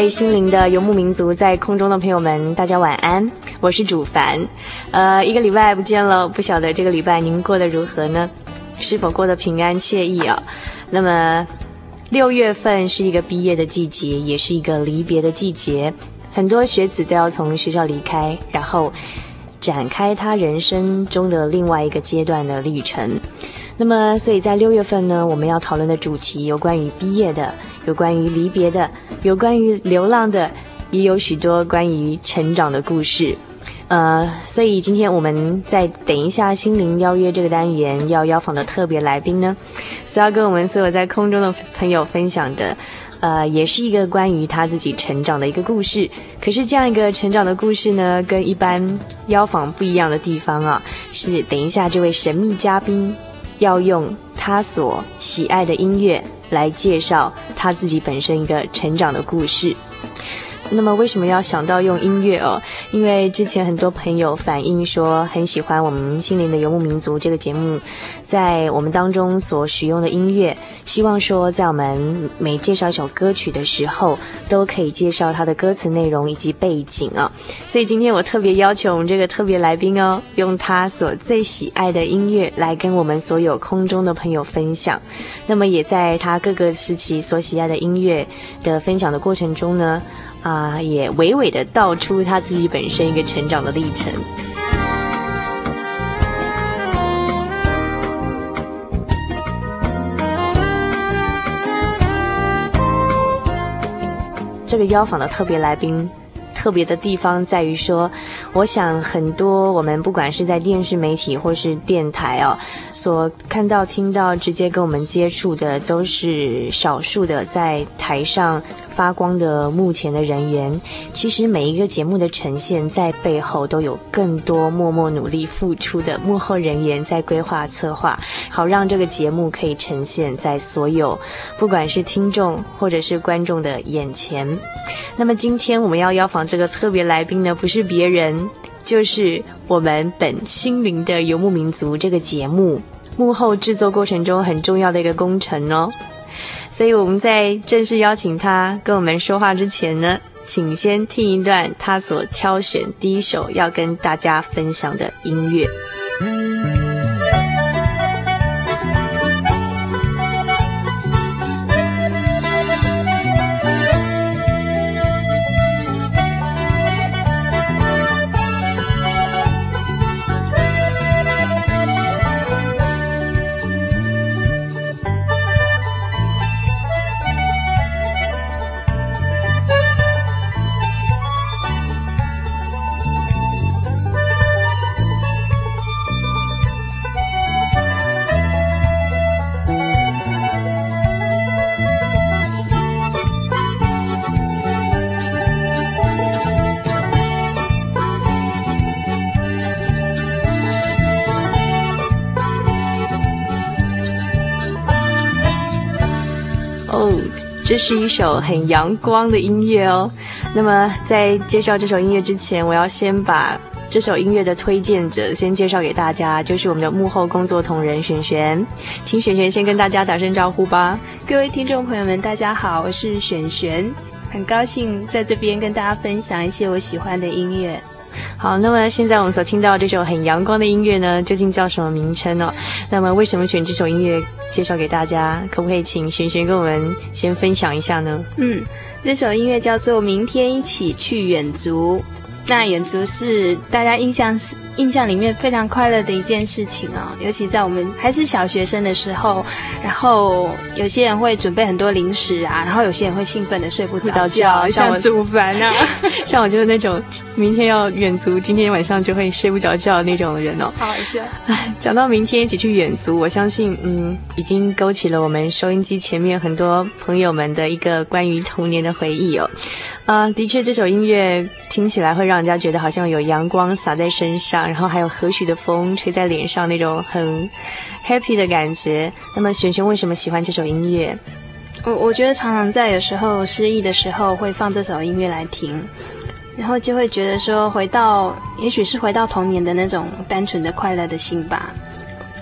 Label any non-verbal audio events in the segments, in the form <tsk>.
位心灵的游牧民族，在空中的朋友们，大家晚安，我是主凡。呃，一个礼拜不见了，不晓得这个礼拜您过得如何呢？是否过得平安惬意啊？那么六月份是一个毕业的季节，也是一个离别的季节，很多学子都要从学校离开，然后展开他人生中的另外一个阶段的历程。那么，所以在六月份呢，我们要讨论的主题有关于毕业的，有关于离别的。有关于流浪的，也有许多关于成长的故事，呃，所以今天我们在等一下心灵邀约这个单元要邀访的特别来宾呢，是要跟我们所有在空中的朋友分享的，呃，也是一个关于他自己成长的一个故事。可是这样一个成长的故事呢，跟一般邀访不一样的地方啊，是等一下这位神秘嘉宾要用他所喜爱的音乐。来介绍他自己本身一个成长的故事。那么为什么要想到用音乐哦？因为之前很多朋友反映说很喜欢我们《心灵的游牧民族》这个节目，在我们当中所使用的音乐，希望说在我们每介绍一首歌曲的时候，都可以介绍它的歌词内容以及背景啊。所以今天我特别邀请我们这个特别来宾哦，用他所最喜爱的音乐来跟我们所有空中的朋友分享。那么也在他各个时期所喜爱的音乐的分享的过程中呢。啊，也娓娓的道出他自己本身一个成长的历程。这个邀访的特别来宾。特别的地方在于说，我想很多我们不管是在电视媒体或是电台哦，所看到、听到、直接跟我们接触的，都是少数的在台上发光的幕前的人员。其实每一个节目的呈现，在背后都有更多默默努力付出的幕后人员在规划策划，好让这个节目可以呈现在所有不管是听众或者是观众的眼前。那么今天我们要邀访。这个特别来宾呢，不是别人，就是我们本心灵的游牧民族这个节目幕后制作过程中很重要的一个工程哦。所以我们在正式邀请他跟我们说话之前呢，请先听一段他所挑选第一首要跟大家分享的音乐。这是一首很阳光的音乐哦。那么在介绍这首音乐之前，我要先把这首音乐的推荐者先介绍给大家，就是我们的幕后工作同仁璇璇，请璇璇先跟大家打声招呼吧。各位听众朋友们，大家好，我是璇璇，很高兴在这边跟大家分享一些我喜欢的音乐。好，那么现在我们所听到这首很阳光的音乐呢，究竟叫什么名称呢、那么为什么选这首音乐介绍给大家？可不可以请璇璇跟我们先分享一下呢？嗯，这首音乐叫做《明天一起去远足》。那远足是大家印象是印象里面非常快乐的一件事情哦，尤其在我们还是小学生的时候，然后有些人会准备很多零食啊，然后有些人会兴奋的睡不着觉，像祖凡啊，<laughs> 像我就是那种明天要远足，今天晚上就会睡不着觉的那种人哦。好好笑。哎，讲到明天一起去远足，我相信嗯，已经勾起了我们收音机前面很多朋友们的一个关于童年的回忆哦。啊，的确，这首音乐听起来会让人家觉得好像有阳光洒在身上，然后还有和煦的风吹在脸上，那种很 happy 的感觉。那么，璇璇为什么喜欢这首音乐？我我觉得常常在有时候失意的时候会放这首音乐来听，然后就会觉得说回到，也许是回到童年的那种单纯的快乐的心吧，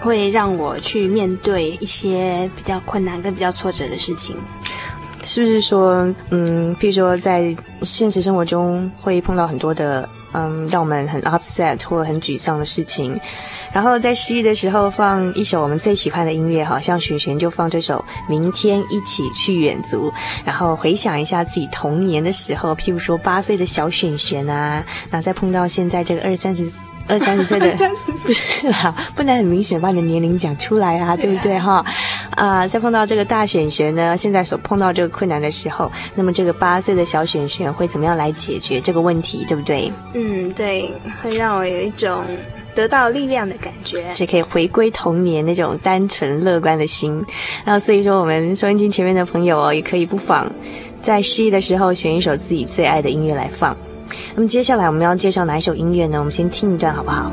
会让我去面对一些比较困难跟比较挫折的事情。是不是说，嗯，譬如说在现实生活中会碰到很多的，嗯，让我们很 upset 或很沮丧的事情，然后在失意的时候放一首我们最喜欢的音乐，好像璇璇就放这首《明天一起去远足》，然后回想一下自己童年的时候，譬如说八岁的小璇璇啊，那再碰到现在这个二三十。二三十岁的 <laughs> 不是啦，不能很明显把你的年龄讲出来啊，对不对哈？啊、呃，再碰到这个大选选呢，现在所碰到这个困难的时候，那么这个八岁的小选选会怎么样来解决这个问题，对不对？嗯，对，会让我有一种得到力量的感觉，且可以回归童年那种单纯乐观的心。那所以说，我们收音机前面的朋友哦，也可以不妨在失意的时候选一首自己最爱的音乐来放。那么接下来我们要介绍哪一首音乐呢？我们先听一段好不好？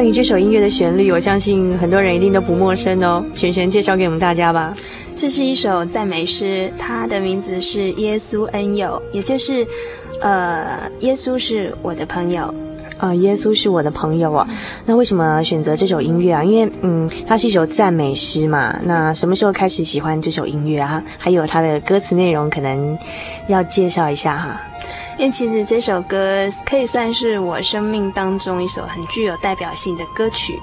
关于这首音乐的旋律，我相信很多人一定都不陌生哦。璇璇介绍给我们大家吧。这是一首赞美诗，它的名字是《耶稣恩友》，也就是，呃，耶稣是我的朋友。啊、呃，耶稣是我的朋友哦。那为什么选择这首音乐啊？因为，嗯，它是一首赞美诗嘛。那什么时候开始喜欢这首音乐啊？还有它的歌词内容，可能要介绍一下哈。因为其实这首歌可以算是我生命当中一首很具有代表性的歌曲。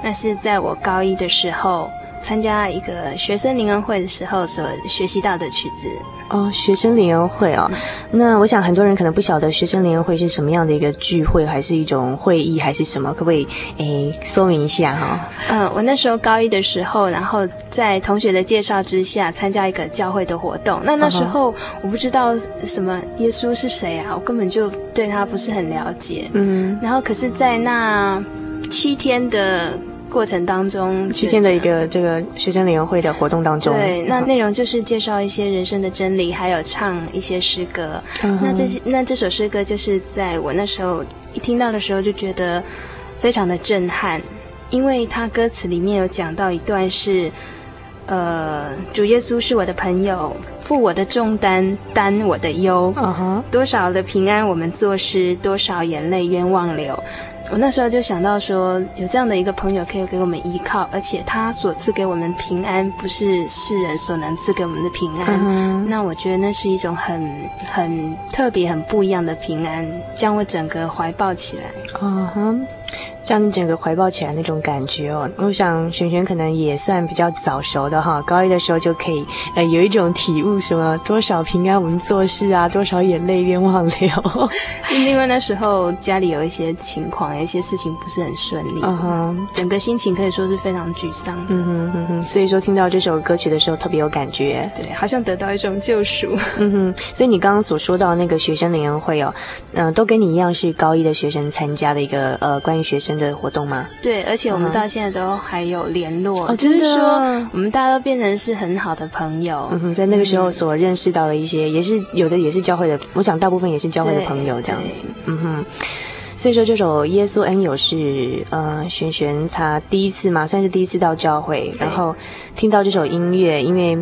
那是在我高一的时候参加一个学生灵恩会的时候所学习到的曲子。哦，学生灵恩会哦。那我想很多人可能不晓得学生灵恩会是什么样的一个聚会，还是一种会议，还是什么？可不可以诶说明一下哈、哦？嗯，我那时候高一的时候，然后在同学的介绍之下参加一个教会的活动。那那时候我不知道什么耶稣是谁啊，我根本就对他不是很了解。嗯，然后可是，在那七天的。过程当中，七天的一个这个学生联谊会的活动当中，对，那内容就是介绍一些人生的真理，还有唱一些诗歌。嗯、那这些，那这首诗歌就是在我那时候一听到的时候就觉得非常的震撼，因为它歌词里面有讲到一段是，呃，主耶稣是我的朋友，负我的重担，担我的忧。多少的平安我们作诗，多少眼泪冤枉流。我那时候就想到说，有这样的一个朋友可以给我们依靠，而且他所赐给我们平安，不是世人所能赐给我们的平安。嗯、那我觉得那是一种很很特别、很不一样的平安，将我整个怀抱起来。嗯哼。将你整个怀抱起来那种感觉哦，我想璇璇可能也算比较早熟的哈，高一的时候就可以呃有一种体悟，什么多少平安我们做事啊，多少眼泪冤枉流。因为那时候家里有一些情况，有一些事情不是很顺利，嗯哼，整个心情可以说是非常沮丧的。嗯哼嗯哼，所以说听到这首歌曲的时候特别有感觉，对，好像得到一种救赎。嗯哼，所以你刚刚所说到那个学生联欢会哦，嗯、呃，都跟你一样是高一的学生参加的一个呃关于学生的活动吗？对，而且我们到现在都还有联络，哦、就是说我们大家都变成是很好的朋友。嗯哼，在那个时候所认识到的一些，嗯、也是有的也是教会的，我想大部分也是教会的朋友这样子。嗯哼，所以说这首《耶稣恩友》是呃璇璇她第一次嘛，算是第一次到教会，然后听到这首音乐，因为。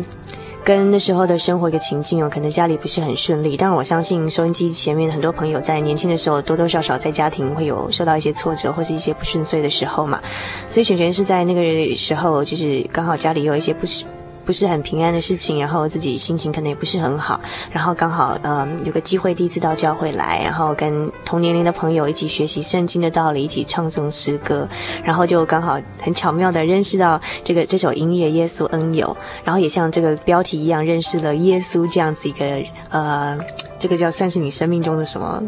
跟那时候的生活一个情境哦，可能家里不是很顺利。但我相信收音机前面很多朋友在年轻的时候多多少少在家庭会有受到一些挫折或是一些不顺遂的时候嘛。所以璇璇是在那个时候，就是刚好家里有一些不是。不是很平安的事情，然后自己心情可能也不是很好，然后刚好嗯有个机会第一次到教会来，然后跟同年龄的朋友一起学习圣经的道理，一起唱诵诗歌，然后就刚好很巧妙的认识到这个这首音乐《耶稣恩友》，然后也像这个标题一样认识了耶稣这样子一个呃，这个叫算是你生命中的什么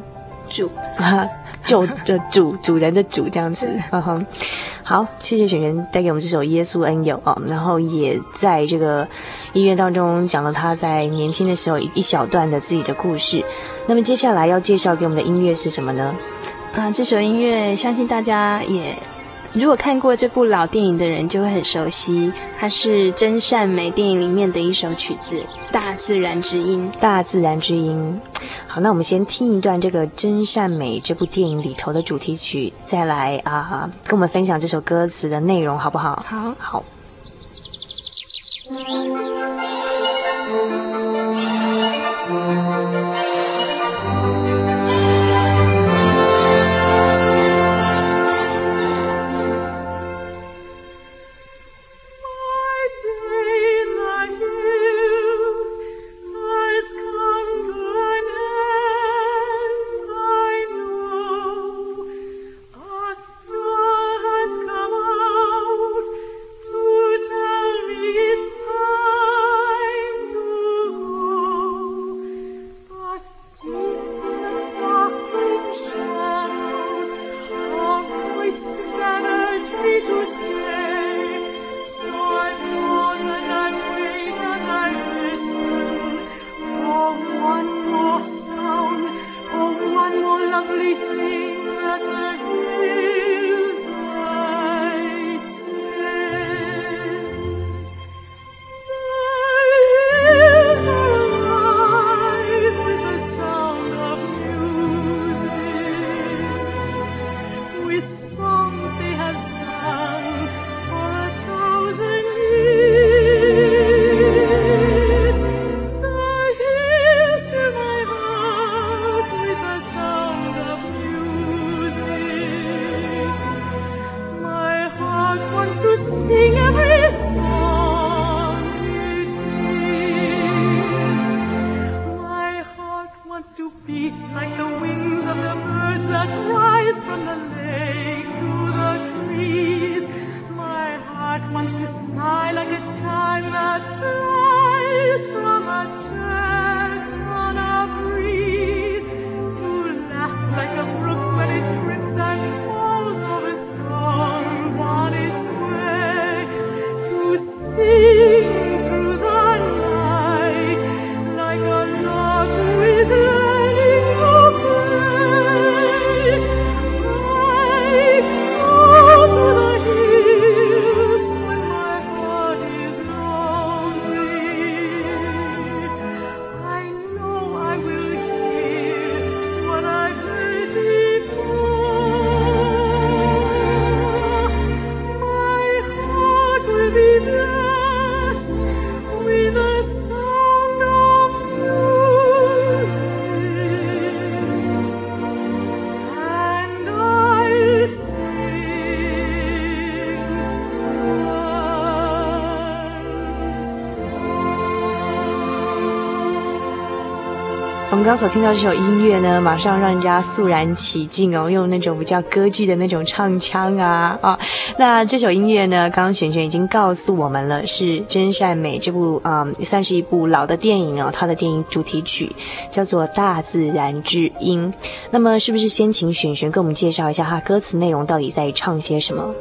主啊？<laughs> 就的主主人的主这样子，嗯哼，好，谢谢璇璇带给我们这首《耶稣恩友》哦，然后也在这个音乐当中讲了他在年轻的时候一小段的自己的故事。那么接下来要介绍给我们的音乐是什么呢？啊，这首音乐相信大家也。如果看过这部老电影的人就会很熟悉，它是《真善美》电影里面的一首曲子《大自然之音》。大自然之音，好，那我们先听一段这个《真善美》这部电影里头的主题曲，再来啊，跟我们分享这首歌词的内容，好不好？好，好。once to sigh like a chime that flies from a church on a breeze, to laugh like a brook when it trips and falls over stones on its way, to see. 刚所听到这首音乐呢，马上让人家肃然起敬哦，用那种比较歌剧的那种唱腔啊啊。那这首音乐呢，刚刚璇璇已经告诉我们了，是真善美这部啊嗯，算是一部老的电影哦，它的电影主题曲叫做《大自然之音》。那么，是不是先请璇璇给我们介绍一下它歌词内容到底在唱些什么？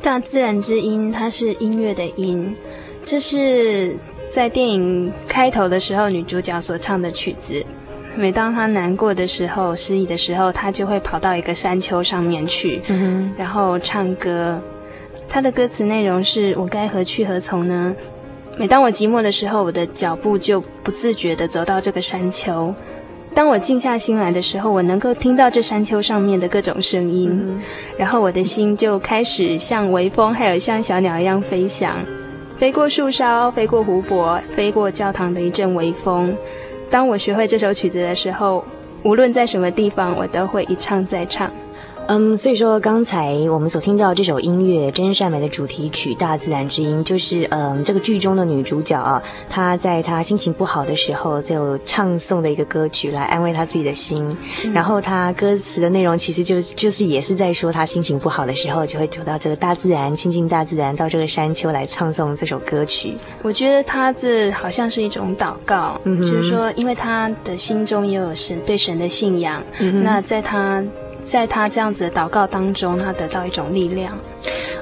大自然之音，它是音乐的音，这是在电影开头的时候女主角所唱的曲子。每当他难过的时候、失意的时候，他就会跑到一个山丘上面去，嗯，然后唱歌。他的歌词内容是：我该何去何从呢？每当我寂寞的时候，我的脚步就不自觉地走到这个山丘。当我静下心来的时候，我能够听到这山丘上面的各种声音，嗯、然后我的心就开始像微风，还有像小鸟一样飞翔，飞过树梢，飞过湖泊，飞过教堂的一阵微风。当我学会这首曲子的时候，无论在什么地方，我都会一唱再唱。嗯，所以说刚才我们所听到这首音乐《真善美》的主题曲《大自然之音》，就是嗯，这个剧中的女主角啊，她在她心情不好的时候，就唱诵的一个歌曲来安慰她自己的心。嗯、然后她歌词的内容其实就就是也是在说，她心情不好的时候，就会走到这个大自然，亲近大自然，到这个山丘来唱诵这首歌曲。我觉得她这好像是一种祷告，嗯、就是说，因为她的心中也有神对神的信仰，嗯、那在她。在他这样子的祷告当中，他得到一种力量。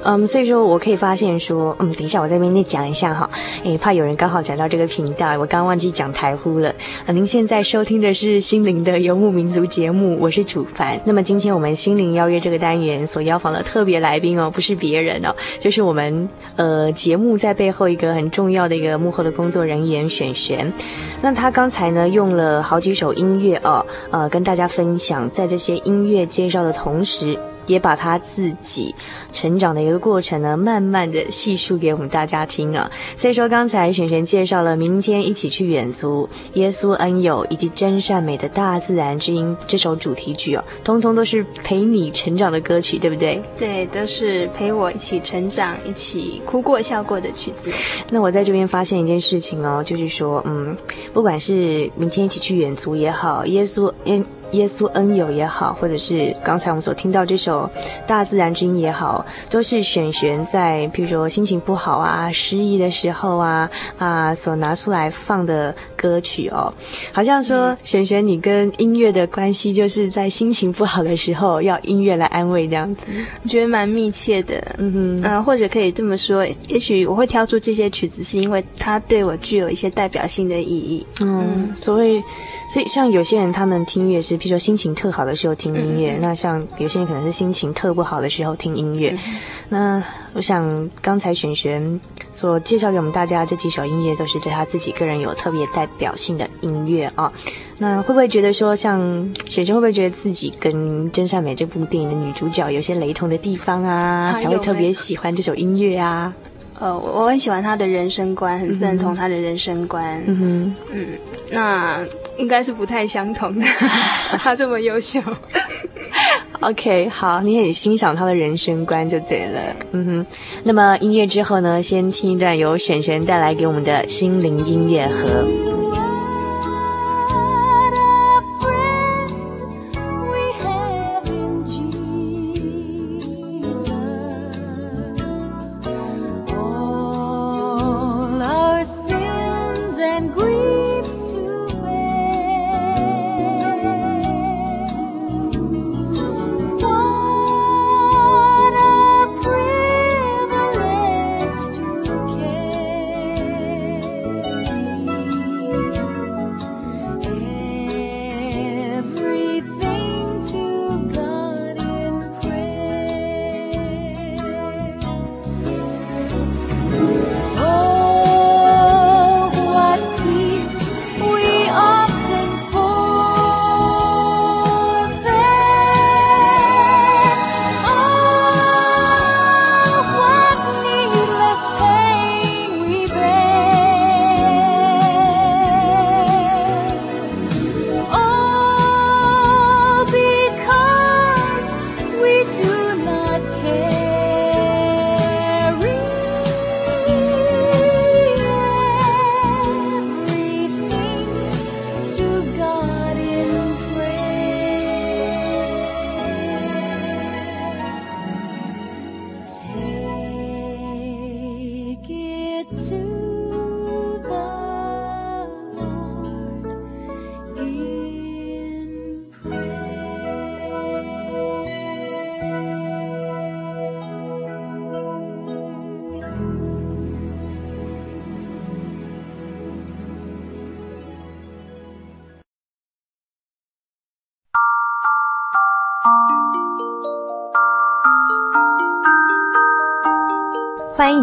嗯，所以说我可以发现说，嗯，等一下我这边再讲一下哈，诶，怕有人刚好转到这个频道，我刚忘记讲台呼了。啊，您现在收听的是心灵的游牧民族节目，我是主凡。那么今天我们心灵邀约这个单元所邀访的特别来宾哦，不是别人哦，就是我们呃节目在背后一个很重要的一个幕后的工作人员璇璇。那他刚才呢用了好几首音乐哦，呃，跟大家分享，在这些音乐介绍的同时。也把他自己成长的一个过程呢，慢慢的细述给我们大家听啊。所以说，刚才璇璇介绍了明天一起去远足、耶稣恩友以及真善美的大自然之音这首主题曲哦，通通都是陪你成长的歌曲，对不对？对，都是陪我一起成长、一起哭过笑过的曲子。那我在这边发现一件事情哦，就是说，嗯，不管是明天一起去远足也好，耶稣恩。耶稣恩友也好，或者是刚才我们所听到这首大自然之音也好，都是璇璇在譬如说心情不好啊、失意的时候啊啊所拿出来放的歌曲哦。好像说璇璇，你跟音乐的关系就是在心情不好的时候要音乐来安慰这样子，我觉得蛮密切的。嗯哼，嗯、呃，或者可以这么说，也许我会挑出这些曲子，是因为它对我具有一些代表性的意义。嗯，嗯所以。所以，像有些人他们听音乐是，比如说心情特好的时候听音乐，嗯、那像有些人可能是心情特不好的时候听音乐。嗯、那我想刚才璇璇所介绍给我们大家这几首音乐，都是对他自己个人有特别代表性的音乐啊。那会不会觉得说，像璇璇会不会觉得自己跟《真善美》这部电影的女主角有些雷同的地方啊，才会特别喜欢这首音乐啊？呃，我很喜欢他的人生观，很赞同他的人生观。嗯哼，嗯，那应该是不太相同的。<laughs> 他这么优秀，<laughs> OK，好，你很欣赏他的人生观就对了。嗯哼，那么音乐之后呢，先听一段由璇璇带来给我们的心灵音乐盒。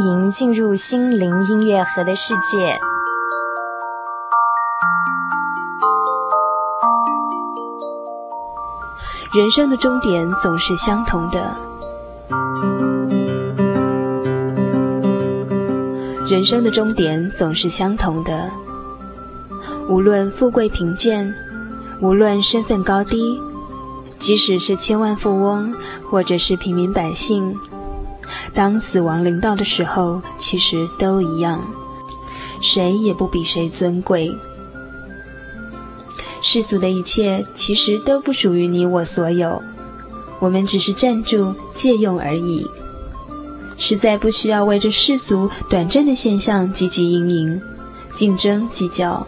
迎进入心灵音乐盒的世界。人生的终点总是相同的，人生的终点总是相同的。无论富贵贫贱，无论身份高低，即使是千万富翁，或者是平民百姓。当死亡临到的时候，其实都一样，谁也不比谁尊贵。世俗的一切其实都不属于你我所有，我们只是暂住借用而已，实在不需要为这世俗短暂的现象汲汲营营、竞争计较。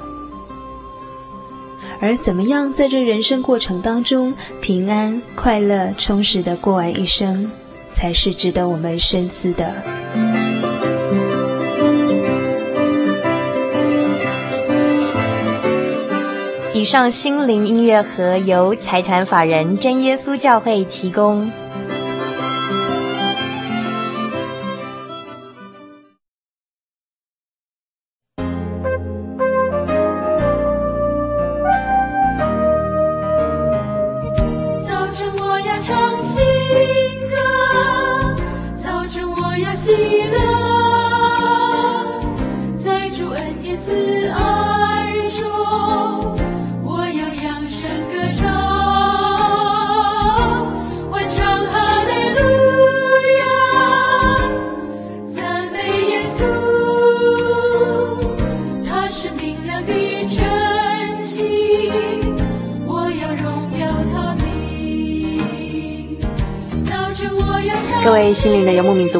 而怎么样在这人生过程当中平安、快乐、充实地过完一生？才是值得我们深思的。以上心灵音乐盒由财团法人真耶稣教会提供。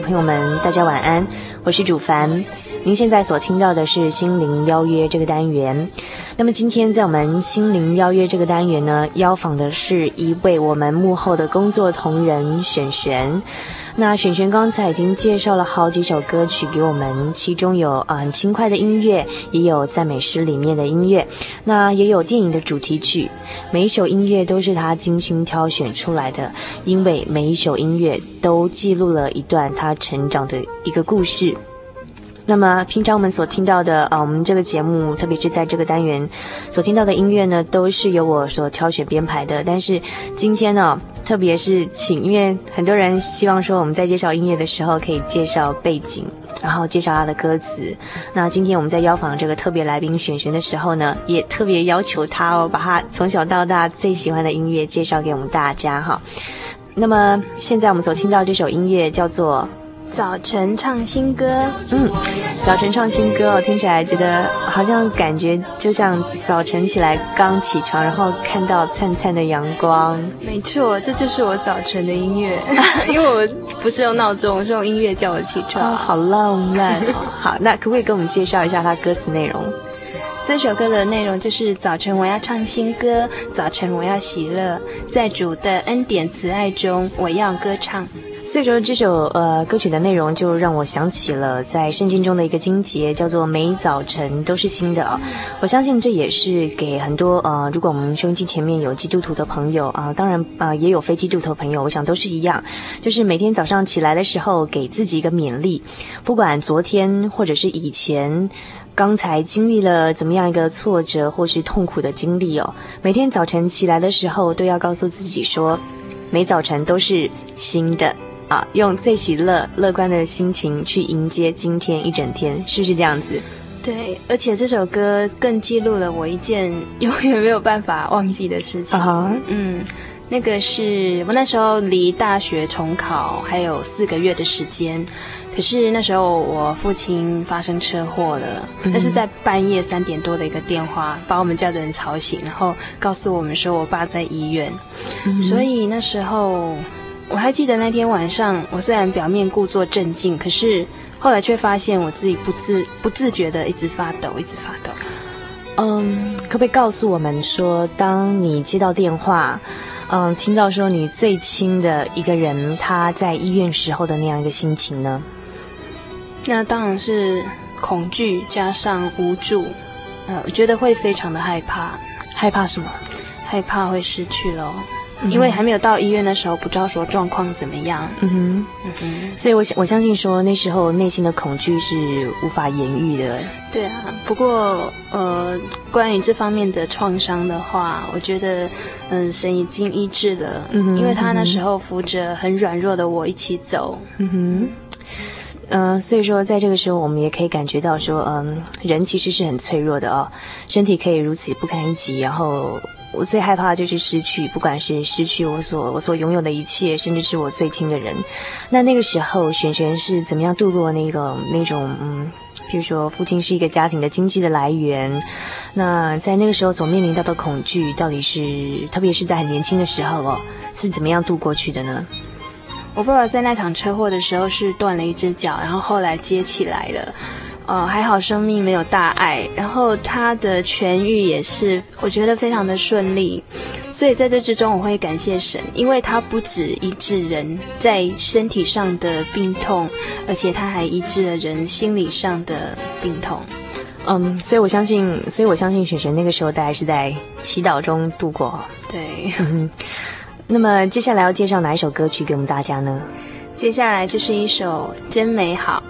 朋友们，大家晚安，我是主凡。您现在所听到的是心灵邀约这个单元。那么今天在我们心灵邀约这个单元呢，邀访的是一位我们幕后的工作同仁璇璇。那璇璇刚才已经介绍了好几首歌曲给我们，其中有啊很轻快的音乐，也有赞美诗里面的音乐，那也有电影的主题曲。每一首音乐都是他精心挑选出来的，因为每一首音乐都记录了一段他成长的一个故事。那么平常我们所听到的，呃，我们这个节目，特别是在这个单元所听到的音乐呢，都是由我所挑选编排的。但是今天呢，特别是请，因为很多人希望说我们在介绍音乐的时候可以介绍背景，然后介绍他的歌词。那今天我们在邀访这个特别来宾璇璇的时候呢，也特别要求他哦，把他从小到大最喜欢的音乐介绍给我们大家哈。那么现在我们所听到这首音乐叫做。早晨唱新歌，嗯，早晨唱新歌，我听起来觉得好像感觉就像早晨起来刚起床，然后看到灿灿的阳光。没错，这就是我早晨的音乐，<laughs> 因为我不是用闹钟，我是用音乐叫我起床。哦，好浪漫哦。<laughs> 好，那可不可以给我们介绍一下它歌词内容？这首歌的内容就是早晨我要唱新歌，早晨我要喜乐，在主的恩典慈爱中，我要歌唱。所以说，这首呃歌曲的内容就让我想起了在圣经中的一个经节，叫做“每早晨都是新的”哦。我相信这也是给很多呃，如果我们收音机前面有基督徒的朋友啊、当然、呃、也有非基督徒朋友，我想都是一样，就是每天早上起来的时候，给自己一个勉励，不管昨天或者是以前，刚才经历了怎么样一个挫折或是痛苦的经历哦，每天早晨起来的时候，都要告诉自己说，每早晨都是新的。啊，用最喜乐、乐观的心情去迎接今天一整天，是不是这样子？对，而且这首歌更记录了我一件永远没有办法忘记的事情。Uh -huh. 嗯，那个是我那时候离大学重考还有四个月的时间，可是那时候我父亲发生车祸了，那、mm -hmm. 是在半夜三点多的一个电话，把我们家的人吵醒，然后告诉我们说我爸在医院，mm -hmm. 所以那时候。我还记得那天晚上，我虽然表面故作镇静，可是后来却发现我自己不自不自觉的一直发抖，一直发抖。嗯，可不可以告诉我们说，当你接到电话，嗯，听到说你最亲的一个人他在医院时候的那样一个心情呢？那当然是恐惧加上无助，呃，我觉得会非常的害怕。害怕什么？害怕会失去了。嗯，因为还没有到医院的时候，不知道说状况怎么样。嗯哼，嗯哼，所以我想我相信说那时候内心的恐惧是无法言喻的。对啊，不过呃，关于这方面的创伤的话，我觉得嗯，神已经医治了，嗯哼，因为他那时候扶着很软弱的我一起走。嗯哼。嗯、呃，所以说，在这个时候，我们也可以感觉到说，嗯，人其实是很脆弱的哦，身体可以如此不堪一击。然后，我最害怕的就是失去，不管是失去我所我所拥有的一切，甚至是我最亲的人。那那个时候，璇璇是怎么样度过那个那种，嗯，比如说，父亲是一个家庭的经济的来源，那在那个时候所面临到的恐惧，到底是，特别是在很年轻的时候哦，是怎么样度过去的呢？我爸爸在那场车祸的时候是断了一只脚，然后后来接起来了，呃，还好生命没有大碍，然后他的痊愈也是我觉得非常的顺利，所以在这之中我会感谢神，因为他不止医治人在身体上的病痛，而且他还医治了人心理上的病痛。嗯，所以我相信，所以我相信璇璇那个时候大概是在祈祷中度过。对。那么接下来要介绍哪一首歌曲给我们大家呢？接下来就是一首《真美好》。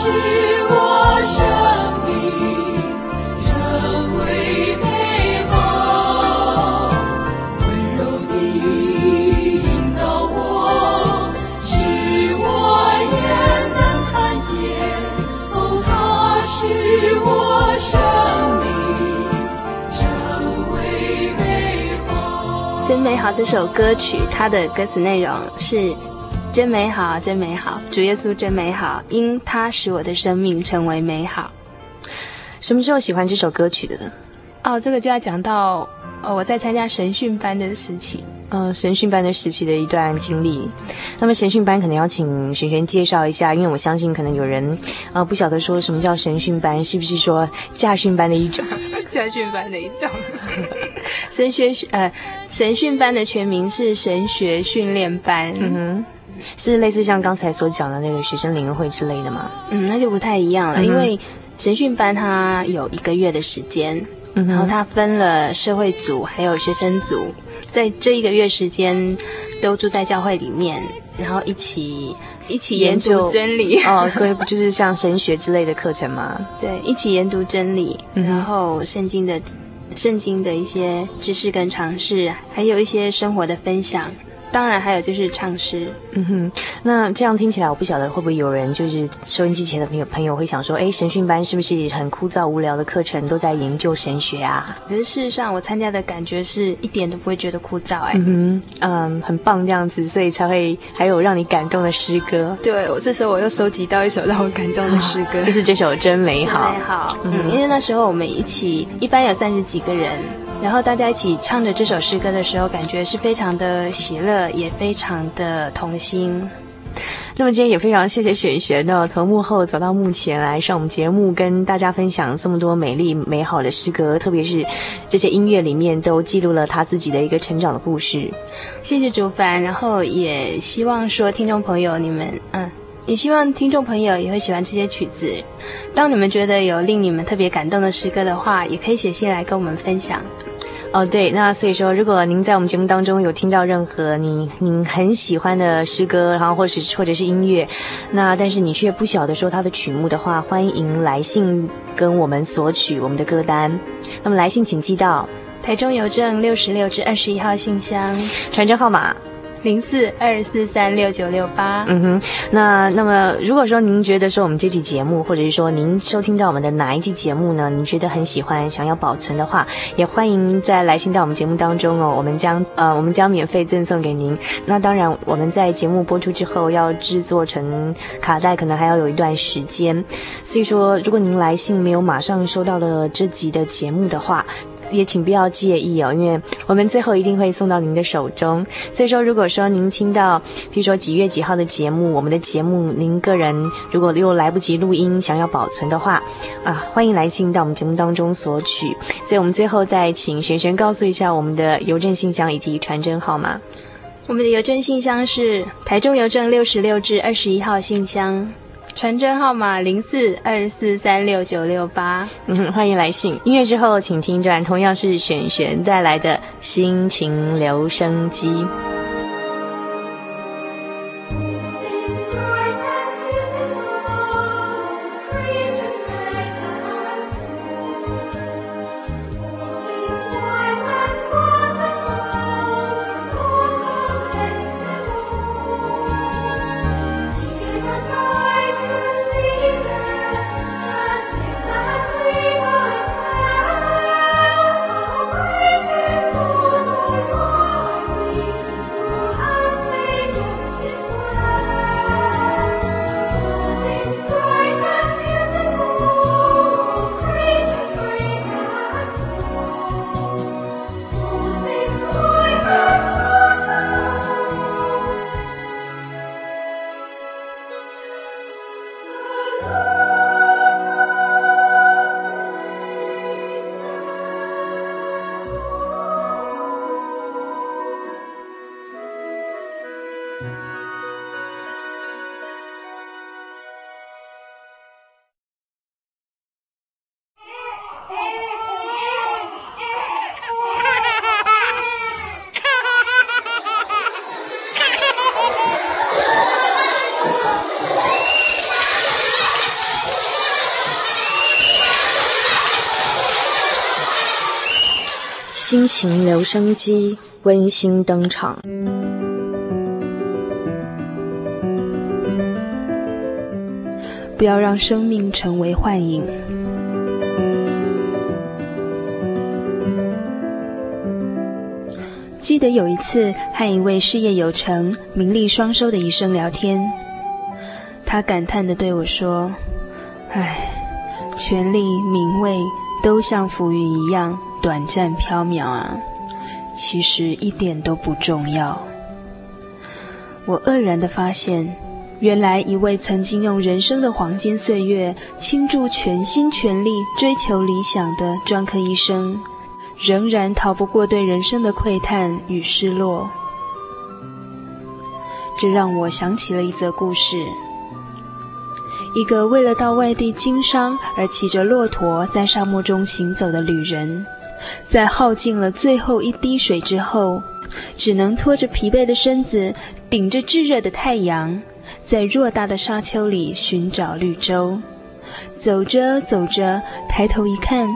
是我生命真为美好。温柔的引导我使我也能看见哦她是我生命真为美好。真美好这首歌曲它的歌词内容是真美好，真美好，主耶稣真美好，因他使我的生命成为美好。什么时候喜欢这首歌曲的呢？哦，这个就要讲到，哦，我在参加神训班的时期。嗯，神训班的时期的一段经历。那么神训班可能要请璇璇介绍一下，因为我相信可能有人，呃，不晓得说什么叫神训班，是不是说驾训班的一种？<laughs> 驾训班的一种。神学呃，神训班的全名是神学训练班。嗯哼，是类似像刚才所讲的那个学生联会之类的吗？嗯，那就不太一样了，嗯、因为神训班它有一个月的时间，嗯、然后它分了社会组还有学生组。在这一个月时间，都住在教会里面，然后一起一起研读真理哦，可以不就是像神学之类的课程吗？<laughs> 对，一起研读真理，嗯、然后圣经的圣经的一些知识跟尝试，还有一些生活的分享。当然，还有就是唱诗。嗯哼，那这样听起来，我不晓得会不会有人就是收音机前的朋友朋友会想说，哎，神训班是不是很枯燥无聊的课程，都在研究神学啊？可是事实上，我参加的感觉是一点都不会觉得枯燥，哎。嗯哼，嗯，很棒这样子，所以才会还有让你感动的诗歌。对，我这时候我又收集到一首让我感动的诗歌，<laughs> 就是这首《真美好》。真美好，嗯，因为那时候我们一起，一般有三十几个人。然后大家一起唱着这首诗歌的时候，感觉是非常的喜乐，也非常的童心。那么今天也非常谢谢璇璇呢，从幕后走到幕前来上我们节目，跟大家分享这么多美丽美好的诗歌，特别是这些音乐里面都记录了他自己的一个成长的故事。谢谢竹凡，然后也希望说听众朋友你们，嗯。也希望听众朋友也会喜欢这些曲子。当你们觉得有令你们特别感动的诗歌的话，也可以写信来跟我们分享。哦，对，那所以说，如果您在我们节目当中有听到任何你您很喜欢的诗歌，然后或是或者是音乐，那但是你却不晓得说它的曲目的话，欢迎来信跟我们索取我们的歌单。那么来信请寄到台中邮政六十六至二十一号信箱，传真号码。零四二四三六九六八。嗯哼，那那么如果说您觉得说我们这期节目，或者是说您收听到我们的哪一期节目呢？您觉得很喜欢，想要保存的话，也欢迎在来信到我们节目当中哦。我们将呃，我们将免费赠送给您。那当然，我们在节目播出之后要制作成卡带，可能还要有一段时间。所以说，如果您来信没有马上收到了这集的节目的话，也请不要介意哦，因为我们最后一定会送到您的手中。所以说，如果说您听到，比如说几月几号的节目，我们的节目您个人如果又来不及录音，想要保存的话，啊，欢迎来信到我们节目当中索取。所以我们最后再请璇璇告诉一下我们的邮政信箱以及传真号码。我们的邮政信箱是台中邮政六十六至二十一号信箱。传真号码零四二四三六九六八。嗯，欢迎来信。音乐之后，请听段同样是璇璇带来的心情留声机。情留声机温馨登场。不要让生命成为幻影。记得有一次和一位事业有成、名利双收的医生聊天，他感叹的对我说：“唉，权力、名位都像浮云一样。”短暂飘渺啊，其实一点都不重要。我愕然的发现，原来一位曾经用人生的黄金岁月倾注全心全力追求理想的专科医生，仍然逃不过对人生的喟叹与失落。这让我想起了一则故事。一个为了到外地经商而骑着骆驼在沙漠中行走的旅人。在耗尽了最后一滴水之后，只能拖着疲惫的身子，顶着炙热的太阳，在偌大的沙丘里寻找绿洲。走着走着，抬头一看，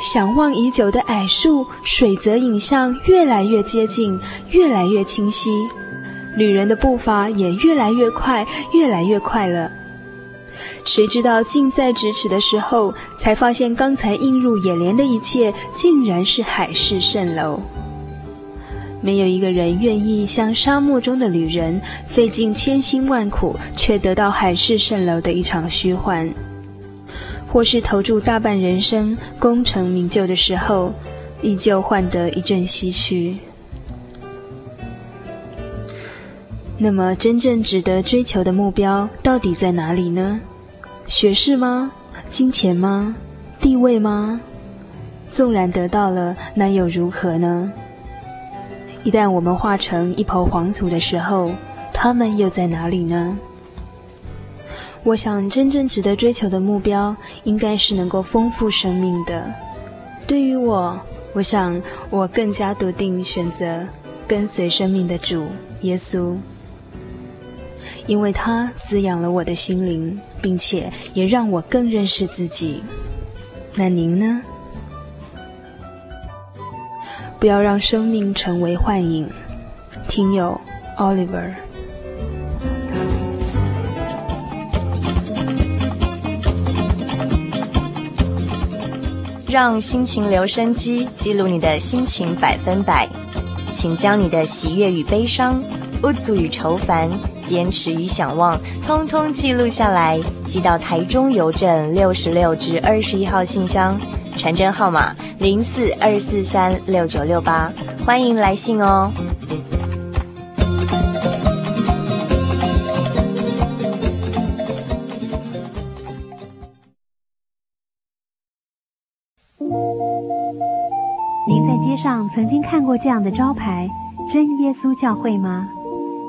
想望已久的矮树、水泽影像越来越接近，越来越清晰。旅人的步伐也越来越快，越来越快了。谁知道近在咫尺的时候，才发现刚才映入眼帘的一切，竟然是海市蜃楼。没有一个人愿意像沙漠中的旅人，费尽千辛万苦，却得到海市蜃楼的一场虚幻；或是投注大半人生，功成名就的时候，依旧换得一阵唏嘘。那么，真正值得追求的目标到底在哪里呢？学识吗？金钱吗？地位吗？纵然得到了，那又如何呢？一旦我们化成一抔黄土的时候，他们又在哪里呢？我想，真正值得追求的目标，应该是能够丰富生命的。对于我，我想我更加笃定选择跟随生命的主耶稣。因为它滋养了我的心灵，并且也让我更认识自己。那您呢？不要让生命成为幻影。听友，Oliver。让心情留声机，记录你的心情百分百。请将你的喜悦与悲伤、不足与愁烦、坚持与想望，通通记录下来，寄到台中邮政六十六至二十一号信箱，传真号码零四二四三六九六八，欢迎来信哦。您在街上曾经看过这样的招牌“真耶稣教会”吗？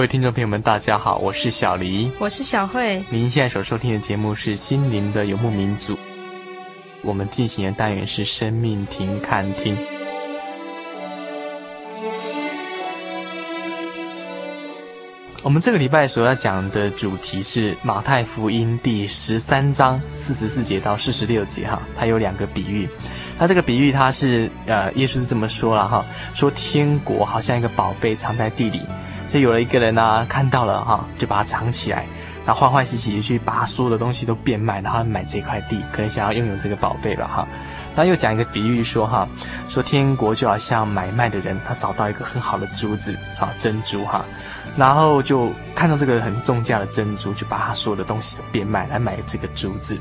各位听众朋友们，大家好，我是小黎，我是小慧。您现在所收听的节目是《心灵的游牧民族》，我们进行的单元是“生命停看听”。我们这个礼拜所要讲的主题是马太福音第十三章四十四节到四十六节，哈，它有两个比喻。那这个比喻，它是呃，耶稣是这么说了哈，说天国好像一个宝贝藏在地里。就有了一个人呢、看到了哈，就把它藏起来，然后欢欢喜喜去把所有的东西都变卖，然后买这块地，可能想要拥有这个宝贝吧哈。那又讲一个比喻说哈，说天国就好像买卖的人，他找到一个很好的珠子啊，珍珠哈，然后就看到这个很重价的珍珠，就把他所有的东西都变卖来买这个珠子。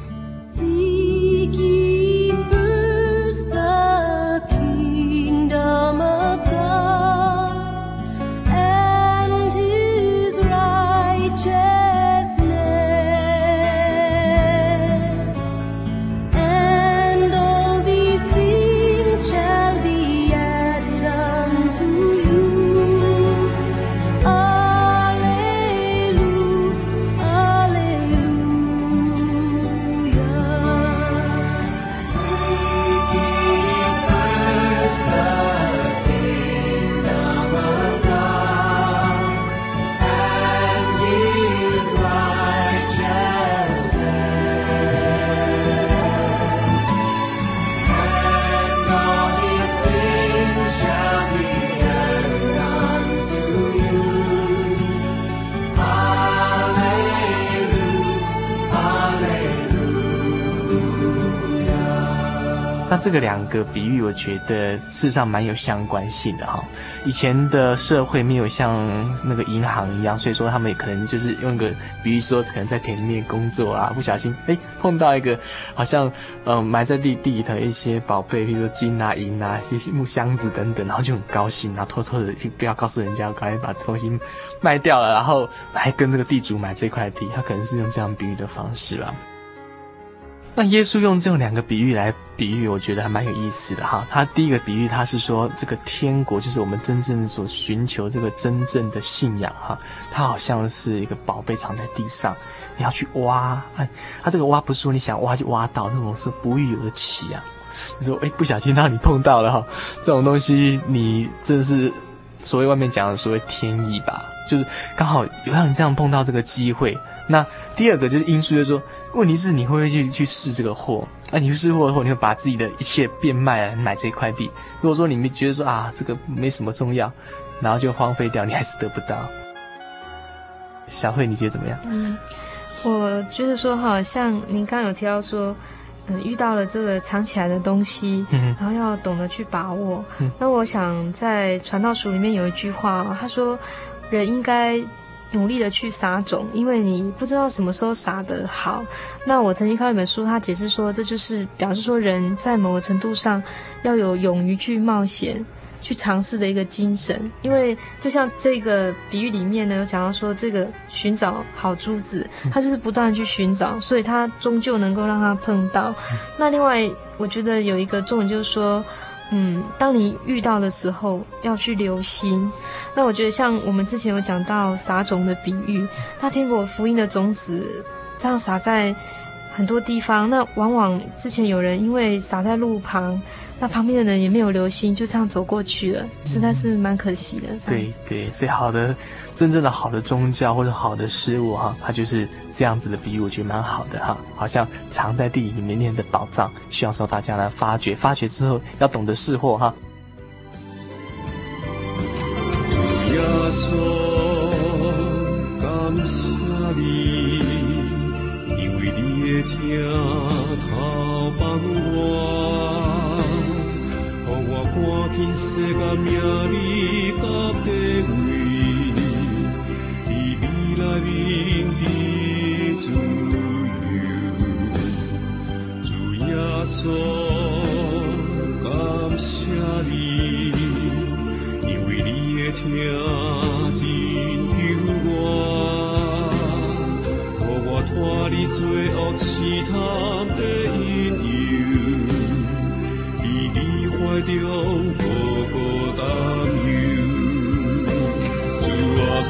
这个两个比喻，我觉得事实上蛮有相关性的哈。以前的社会没有像那个银行一样，所以说他们也可能就是用一个比喻说，可能在田里面工作啊，不小心哎碰到一个好像嗯埋在地地里的一些宝贝，比如说金啊银啊一些木箱子等等，然后就很高兴，然后偷偷的就不要告诉人家，赶快把东西卖掉了，然后来跟这个地主买这块地，他可能是用这样比喻的方式吧。那耶稣用这种两个比喻来比喻，我觉得还蛮有意思的哈。他第一个比喻，他是说这个天国就是我们真正所寻求这个真正的信仰哈。它好像是一个宝贝藏在地上，你要去挖。哎，他这个挖不是说你想挖就挖到，那种是不遇有的奇啊。就说哎，不小心让你碰到了哈，这种东西你真是所谓外面讲的所谓天意吧，就是刚好有让你这样碰到这个机会。那第二个就是因素，就是说，问题是你会不会去去试这个货？那、啊、你去试货后，你会把自己的一切变卖来买这块地。如果说你们觉得说啊，这个没什么重要，然后就荒废掉，你还是得不到。小慧，你觉得怎么样？嗯，我觉得说，好像您刚刚有提到说，嗯，遇到了这个藏起来的东西，嗯，然后要懂得去把握。嗯，那我想在传道书里面有一句话，他说，人应该努力的去撒种，因为你不知道什么时候撒的好。那我曾经看到一本书，他解释说，这就是表示说，人在某个程度上要有勇于去冒险。去尝试的一个精神，因为就像这个比喻里面呢，有讲到说，这个寻找好珠子，他就是不断去寻找，所以他终究能够让他碰到。那另外，我觉得有一个重点就是说，嗯，当你遇到的时候要去留心。那我觉得像我们之前有讲到撒种的比喻，那天国福音的种子这样撒在很多地方，那往往之前有人因为撒在路旁。那旁边的人也没有留心，就这样走过去了，实在是蛮可惜的。嗯、对对，所以好的，真正的好的宗教或者好的事物哈，它就是这样子的比喻，我觉得蛮好的哈，好像藏在地里面的宝藏，需要说大家来发掘，发掘之后要懂得识货哈。看世间名利甲地位，以未来明的自由。主耶稣，感谢你，因为你的听真柔软，予我脱离罪恶试探的引诱，以你怀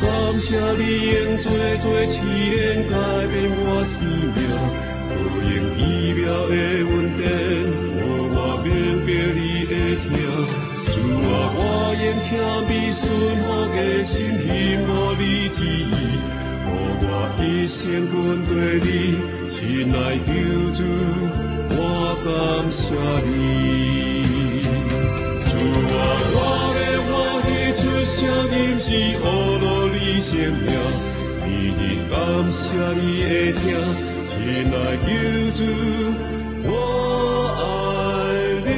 感。谢你用最最试炼改变我生命，好用奇妙的恩典，予我明白你的疼。主啊，我愿谦卑顺服的心，信服你。旨意，予我一生跟随你，亲爱救主，我感谢你。主啊，我的欢喜出声音是我爱你。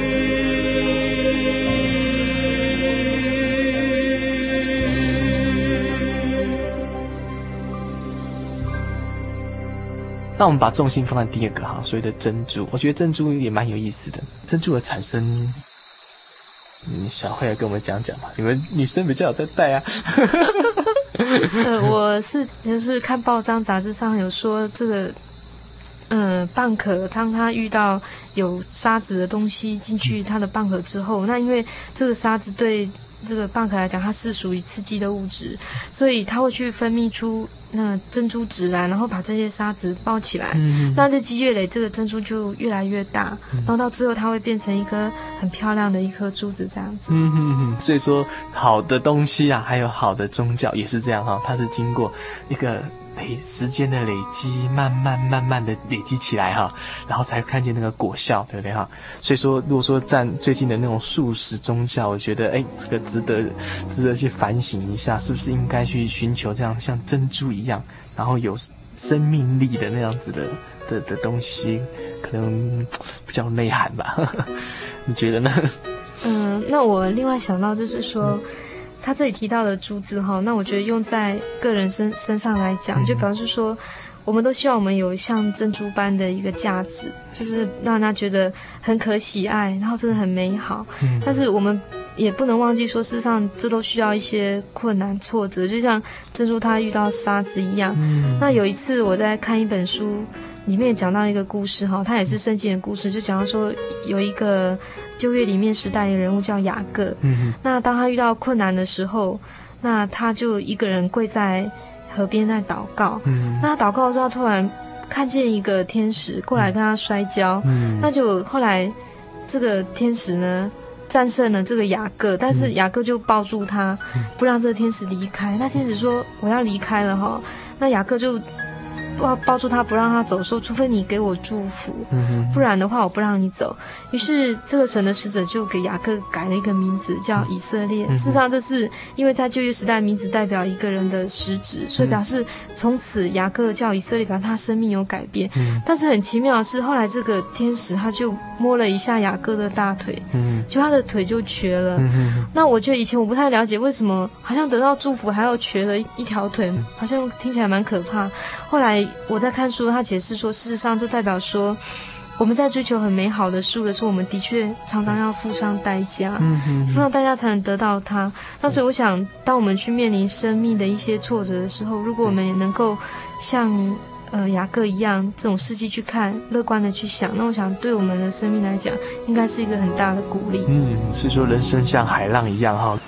那我们把重心放在第二个哈，所谓的珍珠，我觉得珍珠也蛮有意思的。珍珠的产生，嗯，小慧来跟我们讲讲吧。你们女生比较有在带啊。呃，我是就是看报章杂志上有说这个，呃，蚌壳当它遇到有沙子的东西进去它的蚌壳之后，那因为这个沙子对这个蚌壳来讲它是属于刺激的物质，所以它会去分泌出。那珍珠质来，然后把这些沙子包起来，嗯、那日积月累，这个珍珠就越来越大，嗯、然后到最后它会变成一颗很漂亮的一颗珠子这样子。嗯哼哼，所以说好的东西啊，还有好的宗教也是这样哈，它是经过一个。累时间的累积，慢慢慢慢的累积起来哈，然后才看见那个果效，对不对哈？所以说，如果说占最近的那种素食宗教，我觉得哎，这个值得值得去反省一下，是不是应该去寻求这样像珍珠一样，然后有生命力的那样子的的的东西，可能 <tsk> 比较内涵吧？<laughs> 你觉得呢？嗯，那我另外想到就是说。嗯他这里提到的珠子哈，那我觉得用在个人身身上来讲，就表示说，我们都希望我们有像珍珠般的一个价值，就是让他觉得很可喜爱，然后真的很美好。但是我们也不能忘记说，事实上这都需要一些困难挫折，就像珍珠它遇到沙子一样。那有一次我在看一本书。里面讲到一个故事哈，他也是圣经的故事，就讲到说有一个旧约里面时代的人物叫雅各。嗯。那当他遇到困难的时候，那他就一个人跪在河边在祷告。嗯。那他祷告的时候，突然看见一个天使过来跟他摔跤。嗯。那就后来这个天使呢，战胜了这个雅各，但是雅各就抱住他，不让这个天使离开。那天使说：“我要离开了哈。”那雅各就。抱抱住他，不让他走，说：“除非你给我祝福，不然的话，我不让你走。”于是，这个神的使者就给雅各改了一个名字，叫以色列。事实上，这是因为在旧约时代，名字代表一个人的实质，所以表示从此雅各叫以色列，表示他生命有改变。但是很奇妙的是，后来这个天使他就摸了一下雅各的大腿，就他的腿就瘸了。那我觉得以前我不太了解为什么，好像得到祝福还要瘸了一条腿，好像听起来蛮可怕。后来。我在看书，他解释说，事实上这代表说，我们在追求很美好的事物的时候，我们的确常常要付上代价，嗯，付上代价才能得到它。那所以我想，当我们去面临生命的一些挫折的时候，如果我们也能够像呃雅各一样这种事迹去看，乐观的去想，那我想对我们的生命来讲，应该是一个很大的鼓励。嗯，是说人生像海浪一样哈。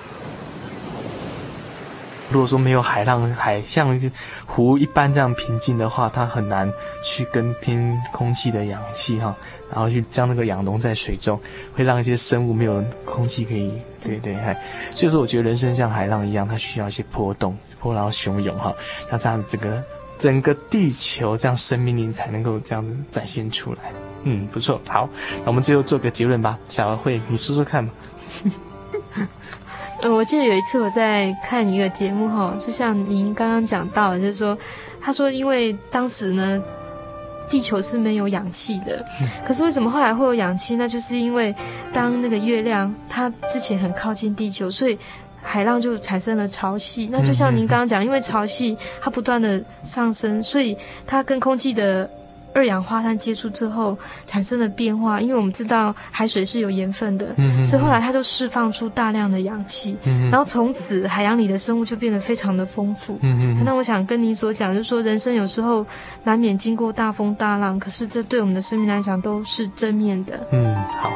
如果说没有海浪，海像湖一般这样平静的话，它很难去跟天空气的氧气哈，然后去将那个氧溶在水中，会让一些生物没有空气可以，对对嗨。所以说，我觉得人生像海浪一样，它需要一些波动，波浪汹涌哈，像这样整个整个地球这样生命力才能够这样展现出来。嗯，不错。好，那我们最后做个结论吧。小慧，你说说看吧。呃，我记得有一次我在看一个节目哈，就像您刚刚讲到的，就是说，他说因为当时呢，地球是没有氧气的，可是为什么后来会有氧气？那就是因为当那个月亮它之前很靠近地球，所以海浪就产生了潮汐。那就像您刚刚讲，因为潮汐它不断的上升，所以它跟空气的。二氧化碳接触之后产生的变化，因为我们知道海水是有盐分的，嗯、所以后来它就释放出大量的氧气，嗯、然后从此海洋里的生物就变得非常的丰富。嗯、那我想跟您所讲，就是说人生有时候难免经过大风大浪，可是这对我们的生命来讲都是正面的。嗯，好。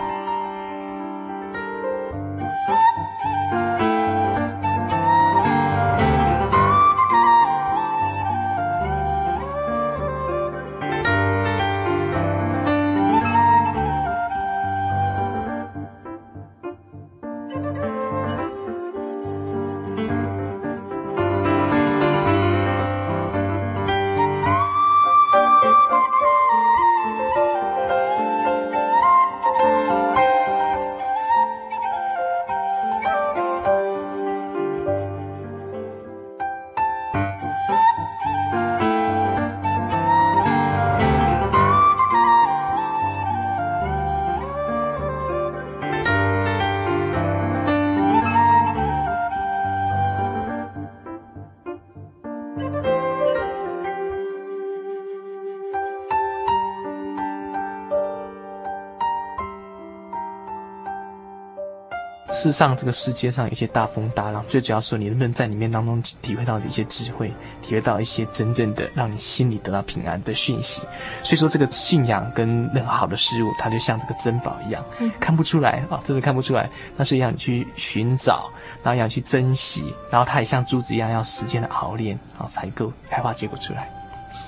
事实上，这个世界上有些大风大浪，最主要说你能不能在里面当中体会到的一些智慧，体会到一些真正的让你心里得到平安的讯息。所以说，这个信仰跟任何好的事物，它就像这个珍宝一样，看不出来啊，真的看不出来。那所以要你去寻找，然后要去珍惜，然后它也像珠子一样，要时间的熬炼，然后才够开花结果出来。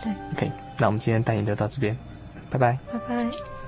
对，OK，那我们今天单元就到这边，拜拜，拜拜。